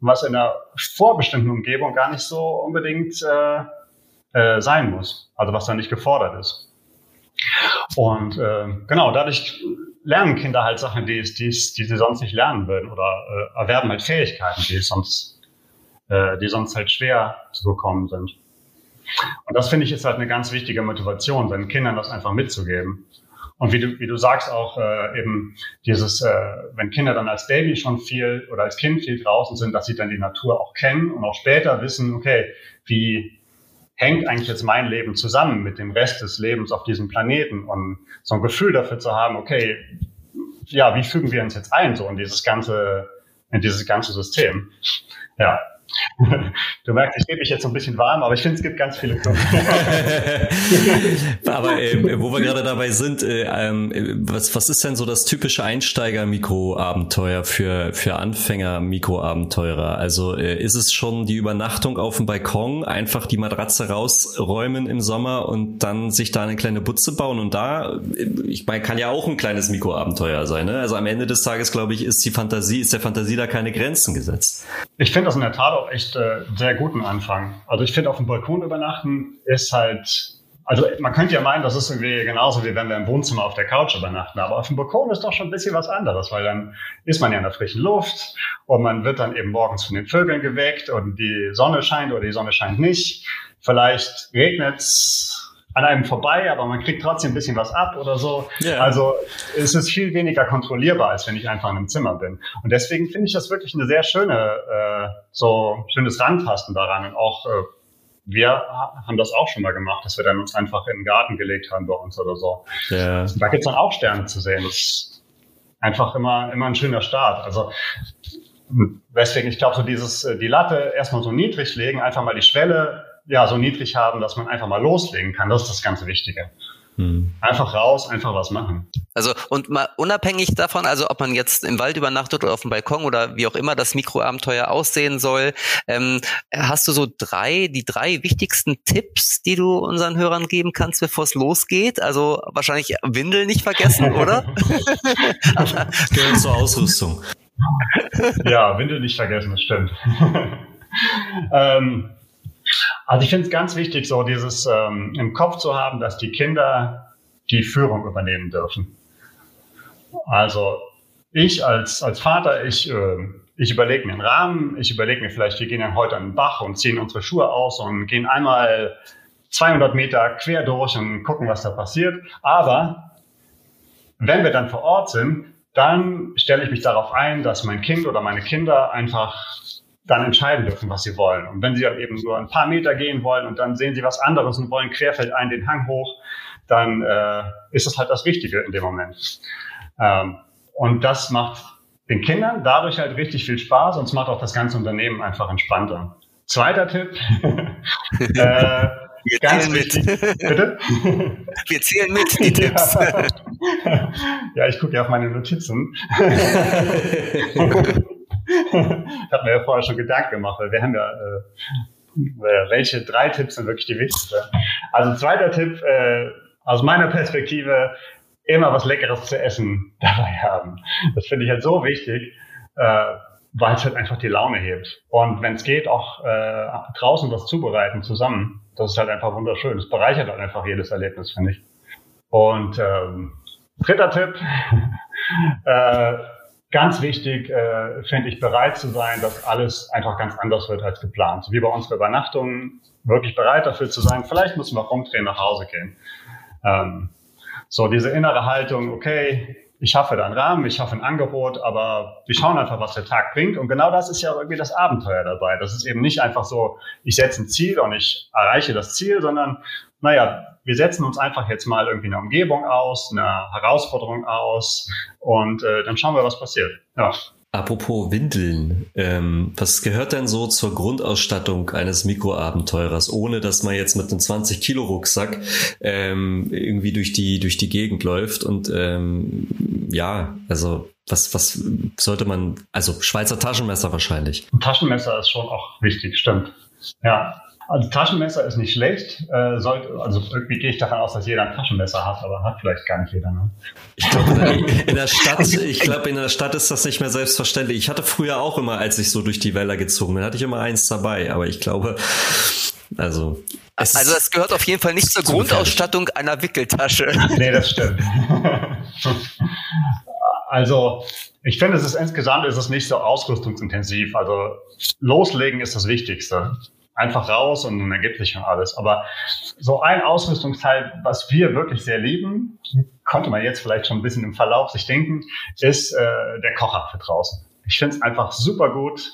Speaker 3: was in einer vorbestimmten Umgebung gar nicht so unbedingt äh, äh, sein muss. Also was da nicht gefordert ist. Und äh, genau, dadurch lernen Kinder halt Sachen, die, die, die sie sonst nicht lernen würden oder äh, erwerben halt Fähigkeiten, die sonst, äh, die sonst halt schwer zu bekommen sind. Und das finde ich ist halt eine ganz wichtige Motivation, seinen Kindern das einfach mitzugeben. Und wie du, wie du sagst auch äh, eben dieses, äh, wenn Kinder dann als Baby schon viel oder als Kind viel draußen sind, dass sie dann die Natur auch kennen und auch später wissen, okay, wie hängt eigentlich jetzt mein Leben zusammen mit dem Rest des Lebens auf diesem Planeten und so ein Gefühl dafür zu haben, okay, ja, wie fügen wir uns jetzt ein so in dieses ganze, in dieses ganze System? Ja. [laughs] Du merkst, ich gebe mich jetzt so ein bisschen warm, aber ich finde, es gibt ganz viele Gründe. [laughs]
Speaker 1: aber äh, wo wir gerade dabei sind, äh, äh, was, was ist denn so das typische Einsteiger-Mikroabenteuer für, für Anfänger-Mikroabenteurer? Also äh, ist es schon die Übernachtung auf dem Balkon, einfach die Matratze rausräumen im Sommer und dann sich da eine kleine Butze bauen und da, äh, ich meine, kann ja auch ein kleines Mikroabenteuer sein. Ne? Also am Ende des Tages, glaube ich, ist die Fantasie, ist der Fantasie da keine Grenzen gesetzt.
Speaker 3: Ich finde das in der Tat auch echt äh, sehr guten Anfang. Also ich finde auf dem Balkon übernachten ist halt, also man könnte ja meinen, das ist irgendwie genauso wie wenn wir im Wohnzimmer auf der Couch übernachten, aber auf dem Balkon ist doch schon ein bisschen was anderes, weil dann ist man ja in der frischen Luft und man wird dann eben morgens von den Vögeln geweckt und die Sonne scheint oder die Sonne scheint nicht. Vielleicht regnet's an einem vorbei, aber man kriegt trotzdem ein bisschen was ab oder so. Yeah. Also es ist viel weniger kontrollierbar, als wenn ich einfach in einem Zimmer bin. Und deswegen finde ich das wirklich eine sehr schöne, äh, so schönes Rantasten daran. Und auch äh, wir haben das auch schon mal gemacht, dass wir dann uns einfach in den Garten gelegt haben bei uns oder so. Yeah. Da gibt's dann auch Sterne zu sehen. Das ist einfach immer, immer ein schöner Start. Also Deswegen, ich glaube, so dieses, äh, die Latte erstmal so niedrig legen, einfach mal die Schwelle ja, so niedrig haben, dass man einfach mal loslegen kann. Das ist das ganz Wichtige. Hm. Einfach raus, einfach was machen.
Speaker 2: Also und mal unabhängig davon, also ob man jetzt im Wald übernachtet oder auf dem Balkon oder wie auch immer das Mikroabenteuer aussehen soll, ähm, hast du so drei, die drei wichtigsten Tipps, die du unseren Hörern geben kannst, bevor es losgeht? Also wahrscheinlich Windel nicht vergessen, [laughs] oder? [laughs]
Speaker 1: Gehört zur Ausrüstung.
Speaker 3: Ja, Windel nicht vergessen, das stimmt. [laughs] ähm, also ich finde es ganz wichtig, so dieses ähm, im Kopf zu haben, dass die Kinder die Führung übernehmen dürfen. Also ich als, als Vater, ich, äh, ich überlege mir einen Rahmen, ich überlege mir vielleicht, wir gehen dann heute an den Bach und ziehen unsere Schuhe aus und gehen einmal 200 Meter quer durch und gucken, was da passiert. Aber wenn wir dann vor Ort sind, dann stelle ich mich darauf ein, dass mein Kind oder meine Kinder einfach dann entscheiden dürfen, was sie wollen. Und wenn sie dann eben nur ein paar Meter gehen wollen und dann sehen sie was anderes und wollen querfeldein den Hang hoch, dann äh, ist das halt das Richtige in dem Moment. Ähm, und das macht den Kindern dadurch halt richtig viel Spaß und es macht auch das ganze Unternehmen einfach entspannter. Zweiter Tipp. [laughs]
Speaker 2: äh, wir Ganz zählen wichtig. mit. Bitte? Wir zählen mit, die [laughs] Tipps.
Speaker 3: Ja, ja ich gucke ja auf meine Notizen. [laughs] [laughs] ich habe mir ja vorher schon Gedanken gemacht, weil wir haben ja, äh, welche drei Tipps sind wirklich die wichtigsten. Also zweiter Tipp, äh, aus meiner Perspektive, immer was Leckeres zu essen [laughs] dabei haben. Das finde ich halt so wichtig, äh, weil es halt einfach die Laune hebt. Und wenn es geht, auch äh, draußen was zubereiten zusammen. Das ist halt einfach wunderschön. Das bereichert halt einfach jedes Erlebnis, finde ich. Und ähm, dritter Tipp, [laughs] äh, ganz wichtig, äh, finde ich, bereit zu sein, dass alles einfach ganz anders wird als geplant. Wie bei unserer Übernachtung, wirklich bereit dafür zu sein, vielleicht müssen wir rumdrehen, nach Hause gehen. Ähm, so diese innere Haltung, okay, ich schaffe da einen Rahmen, ich schaffe ein Angebot, aber wir schauen einfach, was der Tag bringt. Und genau das ist ja irgendwie das Abenteuer dabei. Das ist eben nicht einfach so, ich setze ein Ziel und ich erreiche das Ziel, sondern, naja, wir setzen uns einfach jetzt mal irgendwie eine Umgebung aus, eine Herausforderung aus und äh, dann schauen wir, was passiert. Ja.
Speaker 1: Apropos Windeln, ähm, was gehört denn so zur Grundausstattung eines Mikroabenteurers, ohne dass man jetzt mit einem 20 Kilo Rucksack ähm, irgendwie durch die durch die Gegend läuft und ähm, ja, also was was sollte man, also Schweizer Taschenmesser wahrscheinlich.
Speaker 3: Ein Taschenmesser ist schon auch wichtig, stimmt. Ja, also Taschenmesser ist nicht schlecht. Äh, sollte, also irgendwie gehe ich davon aus, dass jeder ein Taschenmesser hat, aber hat vielleicht gar nicht jeder. Ne?
Speaker 1: Ich glaube, in der [laughs] Stadt, ich glaube, in der Stadt ist das nicht mehr selbstverständlich. Ich hatte früher auch immer, als ich so durch die Wälder gezogen bin, hatte ich immer eins dabei. Aber ich glaube, also
Speaker 2: es also das gehört auf jeden Fall nicht zur Grundausstattung einer Wickeltasche. [laughs]
Speaker 3: Nee, das stimmt. [laughs] also ich finde, es ist insgesamt ist es nicht so ausrüstungsintensiv. Also loslegen ist das Wichtigste einfach raus und dann ergibt sich schon alles. Aber so ein Ausrüstungsteil, was wir wirklich sehr lieben, konnte man jetzt vielleicht schon ein bisschen im Verlauf sich denken, ist äh, der Kocher für draußen. Ich finde es einfach super gut,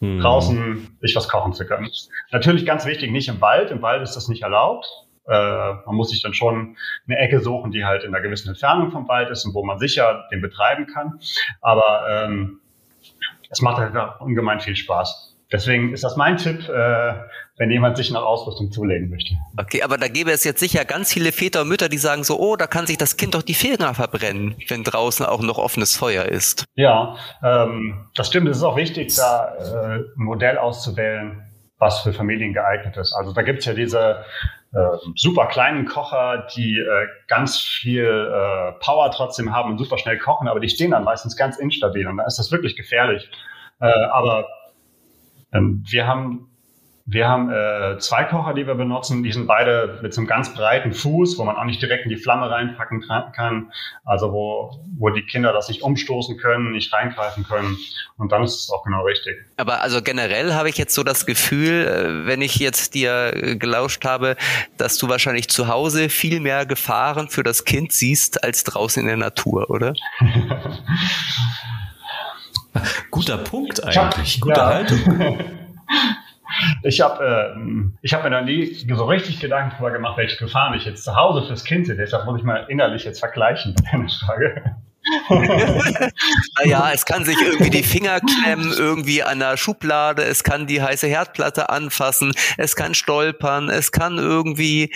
Speaker 3: hm. draußen sich was kochen zu können. Natürlich ganz wichtig, nicht im Wald. Im Wald ist das nicht erlaubt. Äh, man muss sich dann schon eine Ecke suchen, die halt in einer gewissen Entfernung vom Wald ist und wo man sicher den betreiben kann. Aber ähm, es macht halt ungemein viel Spaß. Deswegen ist das mein Tipp, äh, wenn jemand sich nach Ausrüstung zulegen möchte.
Speaker 2: Okay, aber da gäbe es jetzt sicher ganz viele Väter und Mütter, die sagen so, oh, da kann sich das Kind doch die Finger verbrennen, wenn draußen auch noch offenes Feuer ist.
Speaker 3: Ja, ähm, das stimmt. Es ist auch wichtig, da äh, ein Modell auszuwählen, was für Familien geeignet ist. Also da gibt's ja diese äh, super kleinen Kocher, die äh, ganz viel äh, Power trotzdem haben und super schnell kochen, aber die stehen dann meistens ganz instabil und da ist das wirklich gefährlich. Äh, aber ähm, wir haben wir haben äh, zwei Kocher, die wir benutzen. Die sind beide mit so einem ganz breiten Fuß, wo man auch nicht direkt in die Flamme reinpacken kann. Also wo, wo die Kinder das nicht umstoßen können, nicht reingreifen können. Und dann ist es auch genau richtig.
Speaker 2: Aber also generell habe ich jetzt so das Gefühl, äh, wenn ich jetzt dir äh, gelauscht habe, dass du wahrscheinlich zu Hause viel mehr Gefahren für das Kind siehst als draußen in der Natur, oder? [laughs]
Speaker 1: Guter Punkt eigentlich, gute ja. Haltung. [laughs]
Speaker 3: Ich habe äh, ich hab mir noch nie so richtig Gedanken darüber gemacht, welche Gefahren ich jetzt zu Hause fürs Kind sehe. Deshalb muss ich mal innerlich jetzt vergleichen bei deiner Frage [laughs]
Speaker 2: naja, es kann sich irgendwie die Finger klemmen, irgendwie an der Schublade, es kann die heiße Herdplatte anfassen, es kann stolpern, es kann irgendwie,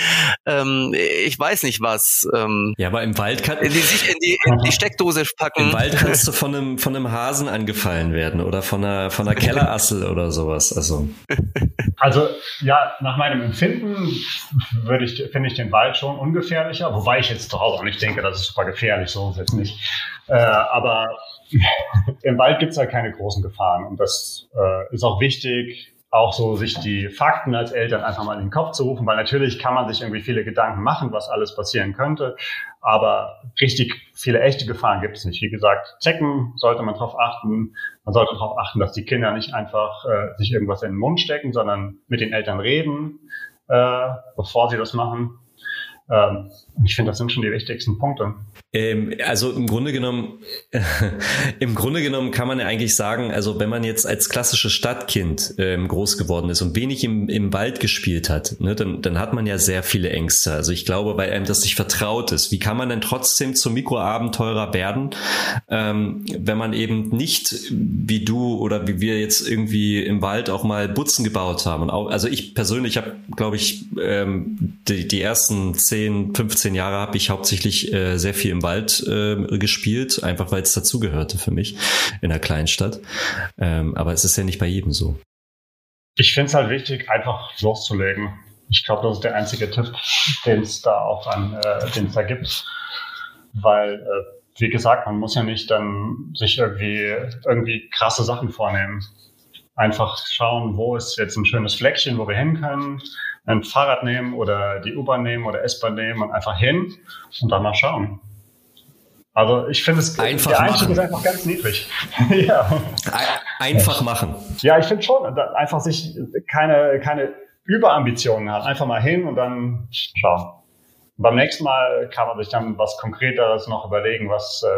Speaker 2: ähm, ich weiß nicht was. Ähm,
Speaker 1: ja, aber im Wald kann
Speaker 2: in die, sich in die, in die Steckdose packen.
Speaker 1: Im Wald kannst du von einem von einem Hasen angefallen werden oder von einer von einer Kellerassel oder sowas. Also
Speaker 3: also ja, nach meinem Empfinden würde ich finde ich den Wald schon ungefährlicher, wobei ich jetzt Hause auch nicht denke, das ist super gefährlich, so ist es jetzt nicht. Äh, aber im Wald gibt es halt keine großen Gefahren und das äh, ist auch wichtig, auch so sich die Fakten als Eltern einfach mal in den Kopf zu rufen, weil natürlich kann man sich irgendwie viele Gedanken machen, was alles passieren könnte, aber richtig viele echte Gefahren gibt es nicht. Wie gesagt, Zecken sollte man darauf achten. Man sollte darauf achten, dass die Kinder nicht einfach äh, sich irgendwas in den Mund stecken, sondern mit den Eltern reden, äh, bevor sie das machen. Ähm, ich finde, das sind schon die wichtigsten Punkte.
Speaker 1: Ähm, also im Grunde genommen, [laughs] im Grunde genommen kann man ja eigentlich sagen, also wenn man jetzt als klassisches Stadtkind ähm, groß geworden ist und wenig im, im Wald gespielt hat, ne, dann, dann hat man ja sehr viele Ängste. Also ich glaube, weil einem das nicht vertraut ist. Wie kann man denn trotzdem zum Mikroabenteurer werden, ähm, wenn man eben nicht wie du oder wie wir jetzt irgendwie im Wald auch mal Butzen gebaut haben? Auch, also ich persönlich habe, glaube ich, ähm, die, die ersten 10, 15 Jahre habe ich hauptsächlich äh, sehr viel im Wald äh, gespielt, einfach weil es dazugehörte für mich in einer Kleinstadt. Ähm, aber es ist ja nicht bei jedem so.
Speaker 3: Ich finde es halt wichtig, einfach loszulegen. Ich glaube, das ist der einzige Tipp, den es da auch an, äh, den da gibt. Weil, äh, wie gesagt, man muss ja nicht dann sich irgendwie, irgendwie krasse Sachen vornehmen. Einfach schauen, wo ist jetzt ein schönes Fleckchen, wo wir hin können, ein Fahrrad nehmen oder die U-Bahn nehmen oder S-Bahn nehmen und einfach hin und dann mal schauen. Also ich finde es
Speaker 1: einfach der Einstieg
Speaker 3: ist einfach ganz niedrig. [laughs] ja.
Speaker 1: Einfach machen.
Speaker 3: Ja, ich finde schon, einfach sich keine, keine Überambitionen haben. Einfach mal hin und dann schauen beim nächsten Mal kann man sich dann was Konkreteres noch überlegen, was, äh,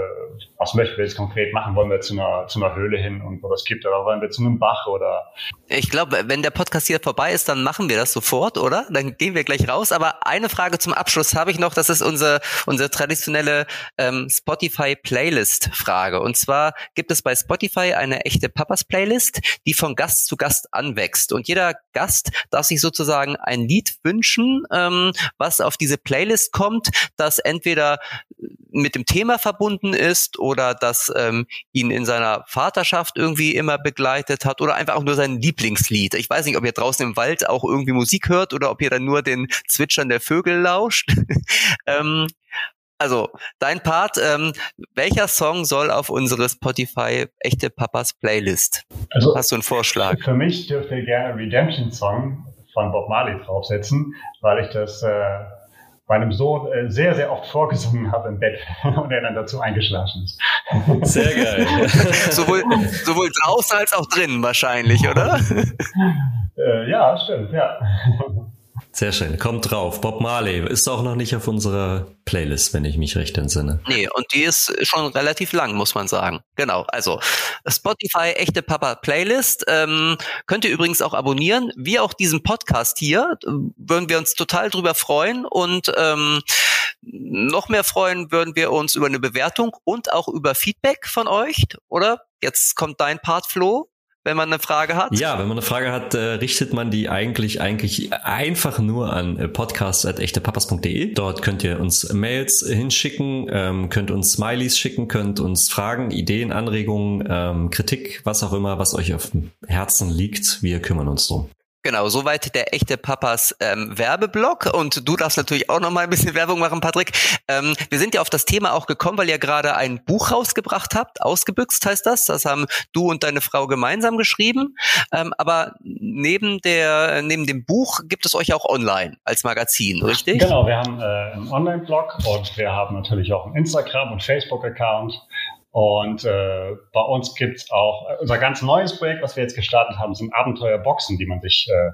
Speaker 3: was möchten wir jetzt konkret machen? Wollen wir zu einer, zu einer Höhle hin und wo das gibt oder wollen wir zu einem Bach oder?
Speaker 2: Ich glaube, wenn der Podcast hier vorbei ist, dann machen wir das sofort, oder? Dann gehen wir gleich raus. Aber eine Frage zum Abschluss habe ich noch. Das ist unsere, unsere traditionelle ähm, Spotify-Playlist-Frage. Und zwar gibt es bei Spotify eine echte Papas-Playlist, die von Gast zu Gast anwächst. Und jeder Gast darf sich sozusagen ein Lied wünschen, ähm, was auf diese Playlist Playlist kommt, das entweder mit dem Thema verbunden ist oder das ähm, ihn in seiner Vaterschaft irgendwie immer begleitet hat oder einfach auch nur sein Lieblingslied. Ich weiß nicht, ob ihr draußen im Wald auch irgendwie Musik hört oder ob ihr dann nur den Zwitschern der Vögel lauscht. [laughs] ähm, also, dein Part, ähm, welcher Song soll auf unsere Spotify Echte Papas Playlist? Also, Hast du einen Vorschlag?
Speaker 3: Für mich dürft ihr gerne Redemption Song von Bob Marley draufsetzen, weil ich das äh, meinem Sohn äh, sehr, sehr oft vorgesungen habe im Bett [laughs] und er dann dazu eingeschlafen ist. [laughs]
Speaker 1: Sehr geil. [laughs]
Speaker 2: sowohl, sowohl draußen als auch drinnen wahrscheinlich, oder?
Speaker 3: Äh, ja, stimmt, ja.
Speaker 1: Sehr schön. Kommt drauf. Bob Marley ist auch noch nicht auf unserer Playlist, wenn ich mich recht entsinne.
Speaker 2: Nee, und die ist schon relativ lang, muss man sagen. Genau. Also Spotify echte Papa Playlist ähm, könnt ihr übrigens auch abonnieren, wie auch diesen Podcast hier. Würden wir uns total drüber freuen und ähm, noch mehr freuen würden wir uns über eine Bewertung und auch über Feedback von euch, oder? Jetzt kommt dein Part, Flo wenn man eine Frage hat?
Speaker 1: Ja, wenn man eine Frage hat, äh, richtet man die eigentlich eigentlich einfach nur an äh, podcast.echtepapas.de. Dort könnt ihr uns Mails hinschicken, ähm, könnt uns Smileys schicken, könnt uns Fragen, Ideen, Anregungen, ähm, Kritik, was auch immer, was euch auf dem Herzen liegt. Wir kümmern uns drum.
Speaker 2: Genau, soweit der echte Papas ähm, Werbeblock. Und du darfst natürlich auch noch mal ein bisschen Werbung machen, Patrick. Ähm, wir sind ja auf das Thema auch gekommen, weil ihr gerade ein Buch rausgebracht habt. Ausgebüxt heißt das. Das haben du und deine Frau gemeinsam geschrieben. Ähm, aber neben der neben dem Buch gibt es euch auch online als Magazin, richtig?
Speaker 3: Genau, wir haben äh, einen Online-Blog und wir haben natürlich auch einen Instagram- und Facebook-Account. Und äh, bei uns gibt's auch äh, unser ganz neues Projekt, was wir jetzt gestartet haben, sind Abenteuerboxen, die man sich äh,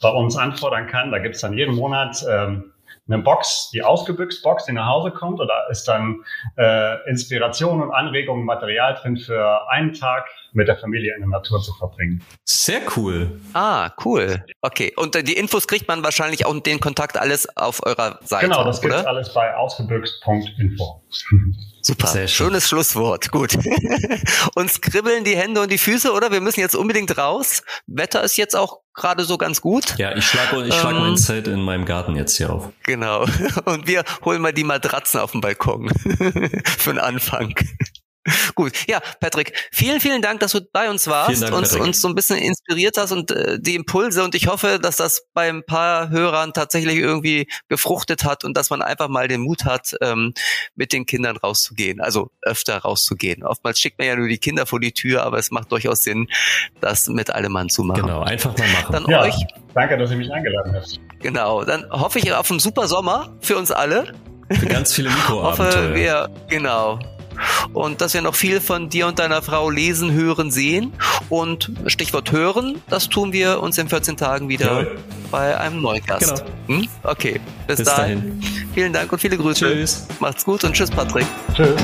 Speaker 3: bei uns anfordern kann. Da gibt's dann jeden Monat ähm, eine Box, die ausgebüxt Box, die nach Hause kommt. Und da ist dann äh, Inspiration und Anregung, Material drin für einen Tag mit der Familie in der Natur zu verbringen.
Speaker 1: Sehr cool.
Speaker 2: Ah, cool. Okay. Und äh, die Infos kriegt man wahrscheinlich auch den Kontakt alles auf eurer Seite.
Speaker 3: Genau, das gibt's alles bei ausgebüxt.info. [laughs]
Speaker 2: Super. Sehr schön. Schönes Schlusswort. Gut. [laughs] Uns kribbeln die Hände und die Füße, oder? Wir müssen jetzt unbedingt raus. Wetter ist jetzt auch gerade so ganz gut.
Speaker 1: Ja, ich schlage ich schlag ähm, mein Zelt in meinem Garten jetzt hier auf.
Speaker 2: Genau. [laughs] Und wir holen mal die Matratzen auf dem Balkon. Für den Anfang. [laughs] Gut, ja, Patrick, vielen, vielen Dank, dass du bei uns warst
Speaker 1: Dank,
Speaker 2: und uns so ein bisschen inspiriert hast und äh, die Impulse und ich hoffe, dass das bei ein paar Hörern tatsächlich irgendwie gefruchtet hat und dass man einfach mal den Mut hat, ähm, mit den Kindern rauszugehen, also öfter rauszugehen. Oftmals schickt man ja nur die Kinder vor die Tür, aber es macht durchaus Sinn, das mit allem Mann zu machen.
Speaker 1: Genau, einfach mal machen.
Speaker 2: Dann
Speaker 3: Ja,
Speaker 2: euch,
Speaker 3: danke, dass ihr mich eingeladen habt.
Speaker 2: genau, dann hoffe ich auf einen super Sommer für uns alle.
Speaker 1: Für ganz viele [laughs]
Speaker 2: hoffe,
Speaker 1: Mikroabenteuer.
Speaker 2: wir, genau. Und dass wir noch viel von dir und deiner Frau lesen, hören, sehen. Und Stichwort hören, das tun wir uns in 14 Tagen wieder
Speaker 1: Jawohl.
Speaker 2: bei einem neuen Gast. Hm? Okay, bis,
Speaker 1: Bis
Speaker 2: dahin.
Speaker 1: dahin.
Speaker 2: Vielen Dank und viele Grüße.
Speaker 1: Tschüss.
Speaker 2: Macht's gut und tschüss, Patrick.
Speaker 3: Tschüss.